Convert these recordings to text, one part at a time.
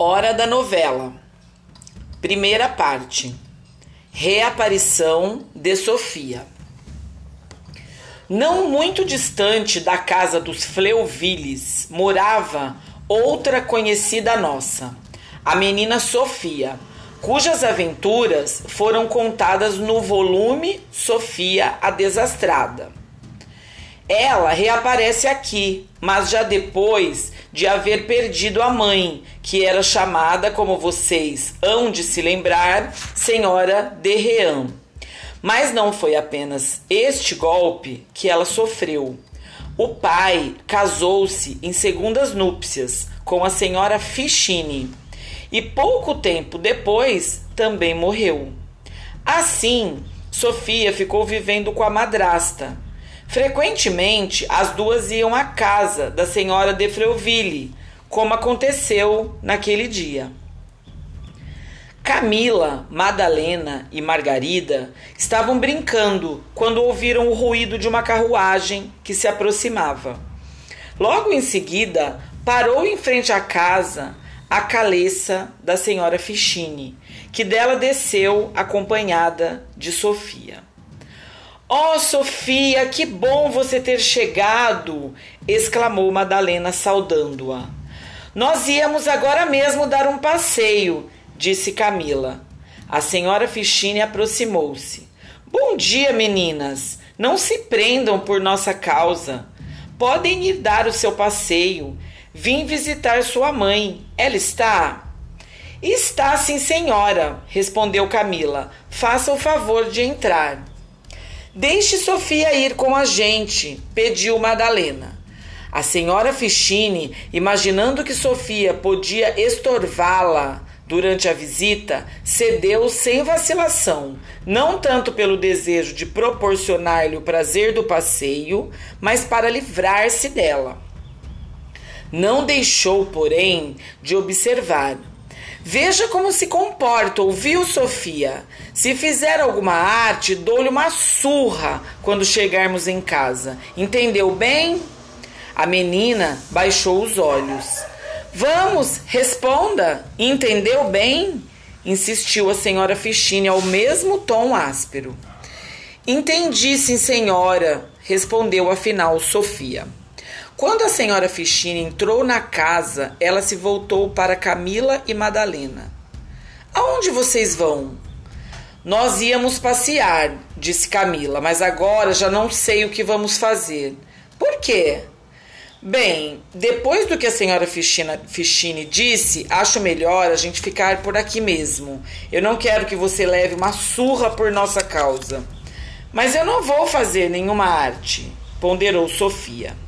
Hora da novela. Primeira parte. Reaparição de Sofia. Não muito distante da casa dos Fleuvilles morava outra conhecida nossa, a menina Sofia, cujas aventuras foram contadas no volume Sofia a Desastrada. Ela reaparece aqui, mas já depois de haver perdido a mãe, que era chamada, como vocês hão de se lembrar, Senhora de Rean. Mas não foi apenas este golpe que ela sofreu. O pai casou-se em segundas núpcias com a senhora Fichine e pouco tempo depois também morreu. Assim, Sofia ficou vivendo com a madrasta Frequentemente, as duas iam à casa da senhora de Freuville, como aconteceu naquele dia. Camila, Madalena e Margarida estavam brincando quando ouviram o ruído de uma carruagem que se aproximava. Logo em seguida, parou em frente à casa a caleça da senhora Fichine, que dela desceu acompanhada de Sofia. Oh, Sofia, que bom você ter chegado! exclamou Madalena, saudando-a. Nós íamos agora mesmo dar um passeio, disse Camila. A senhora Fichine aproximou-se. Bom dia, meninas. Não se prendam por nossa causa. Podem ir dar o seu passeio. Vim visitar sua mãe. Ela está? Está, sim, senhora, respondeu Camila. Faça o favor de entrar. Deixe Sofia ir com a gente, pediu Madalena. A senhora Fichine, imaginando que Sofia podia estorvá-la durante a visita, cedeu sem vacilação, não tanto pelo desejo de proporcionar-lhe o prazer do passeio, mas para livrar-se dela. Não deixou, porém, de observar Veja como se comporta, ouviu, Sofia? Se fizer alguma arte, dou-lhe uma surra quando chegarmos em casa. Entendeu bem? A menina baixou os olhos. Vamos, responda. Entendeu bem? Insistiu a senhora Fichine ao mesmo tom áspero. Entendi, sim, senhora, respondeu afinal Sofia. Quando a senhora Fichine entrou na casa, ela se voltou para Camila e Madalena. Aonde vocês vão? Nós íamos passear, disse Camila, mas agora já não sei o que vamos fazer. Por quê? Bem, depois do que a senhora Fichine disse, acho melhor a gente ficar por aqui mesmo. Eu não quero que você leve uma surra por nossa causa. Mas eu não vou fazer nenhuma arte, ponderou Sofia.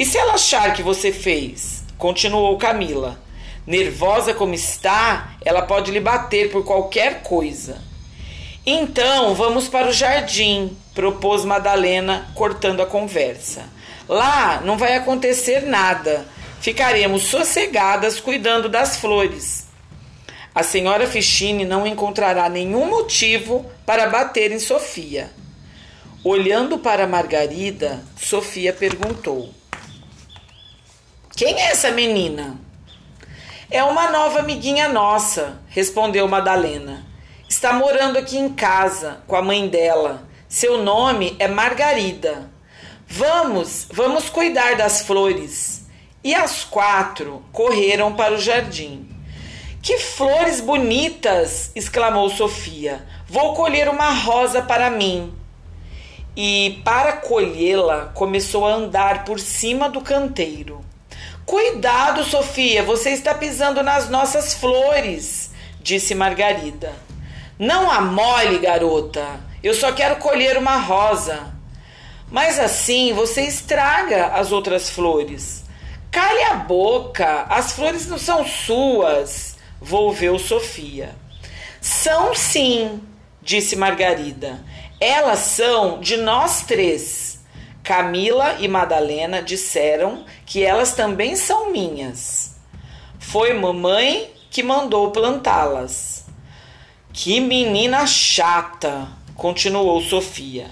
E se ela achar que você fez? Continuou Camila. Nervosa como está, ela pode lhe bater por qualquer coisa. Então vamos para o jardim, propôs Madalena, cortando a conversa. Lá não vai acontecer nada. Ficaremos sossegadas cuidando das flores. A senhora Fichine não encontrará nenhum motivo para bater em Sofia. Olhando para Margarida, Sofia perguntou: quem é essa menina? É uma nova amiguinha nossa, respondeu Madalena. Está morando aqui em casa com a mãe dela. Seu nome é Margarida. Vamos, vamos cuidar das flores. E as quatro correram para o jardim. Que flores bonitas! exclamou Sofia. Vou colher uma rosa para mim. E, para colhê-la, começou a andar por cima do canteiro. Cuidado, Sofia, você está pisando nas nossas flores, disse Margarida. Não amole, garota. Eu só quero colher uma rosa. Mas assim você estraga as outras flores. Cale a boca, as flores não são suas, volveu Sofia. São sim, disse Margarida. Elas são de nós três. Camila e Madalena disseram que elas também são minhas. Foi mamãe que mandou plantá-las. Que menina chata, continuou Sofia.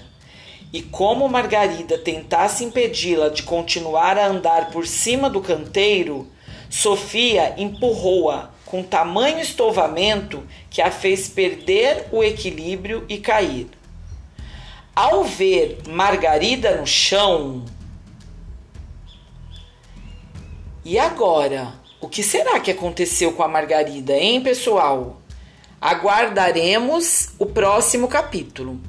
E como Margarida tentasse impedi-la de continuar a andar por cima do canteiro, Sofia empurrou-a com tamanho estovamento que a fez perder o equilíbrio e cair. Ao ver Margarida no chão, e agora? O que será que aconteceu com a Margarida, hein, pessoal? Aguardaremos o próximo capítulo.